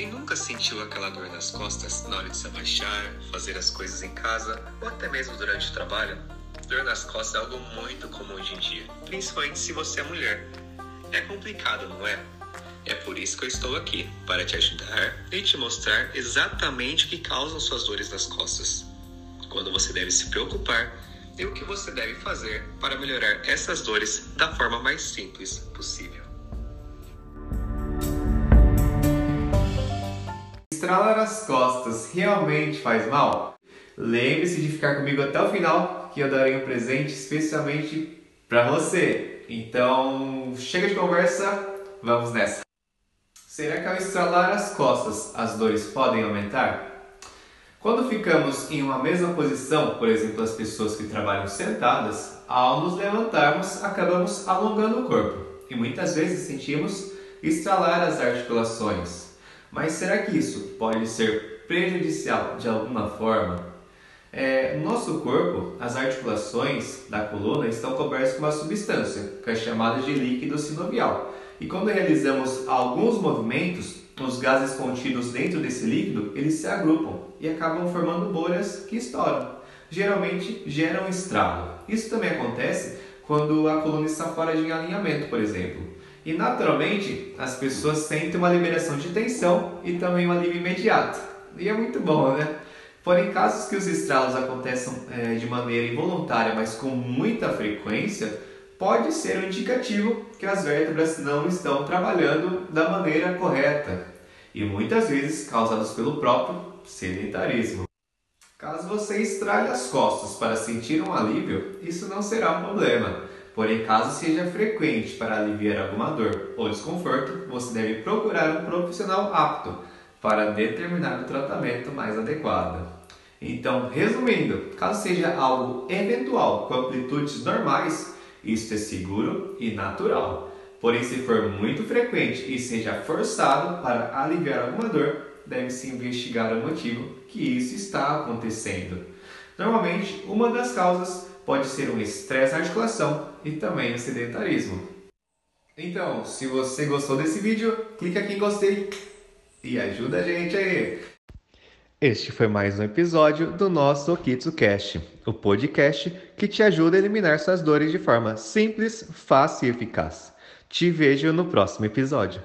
Quem nunca sentiu aquela dor nas costas na hora de se abaixar, fazer as coisas em casa ou até mesmo durante o trabalho? Dor nas costas é algo muito comum hoje em dia, principalmente se você é mulher. É complicado, não é? É por isso que eu estou aqui, para te ajudar e te mostrar exatamente o que causam suas dores nas costas. Quando você deve se preocupar e o que você deve fazer para melhorar essas dores da forma mais simples possível. Estralar as costas realmente faz mal? Lembre-se de ficar comigo até o final, que eu darei um presente especialmente para você. Então, chega de conversa, vamos nessa. Será que ao estralar as costas as dores podem aumentar? Quando ficamos em uma mesma posição, por exemplo, as pessoas que trabalham sentadas, ao nos levantarmos, acabamos alongando o corpo e muitas vezes sentimos estralar as articulações. Mas será que isso pode ser prejudicial de alguma forma? É, no nosso corpo, as articulações da coluna estão cobertas com uma substância, que é chamada de líquido sinovial. E quando realizamos alguns movimentos, os gases contidos dentro desse líquido, eles se agrupam e acabam formando bolhas que estouram. Geralmente geram estrago. Isso também acontece quando a coluna está fora de alinhamento, por exemplo. E naturalmente as pessoas sentem uma liberação de tensão e também um alívio imediato. E é muito bom, né? Porém, casos que os estralos aconteçam é, de maneira involuntária, mas com muita frequência, pode ser um indicativo que as vértebras não estão trabalhando da maneira correta e muitas vezes causados pelo próprio sedentarismo. Caso você estrale as costas para sentir um alívio, isso não será um problema. Porém, caso seja frequente para aliviar alguma dor ou desconforto, você deve procurar um profissional apto para determinar o tratamento mais adequado. Então, resumindo, caso seja algo eventual com amplitudes normais, isso é seguro e natural. Porém, se for muito frequente e seja forçado para aliviar alguma dor, deve-se investigar o motivo que isso está acontecendo. Normalmente, uma das causas pode ser um estresse na articulação e também o sedentarismo. Então, se você gostou desse vídeo, clica aqui em gostei e ajuda a gente aí. Este foi mais um episódio do nosso OkitsuCast, o podcast que te ajuda a eliminar suas dores de forma simples, fácil e eficaz. Te vejo no próximo episódio.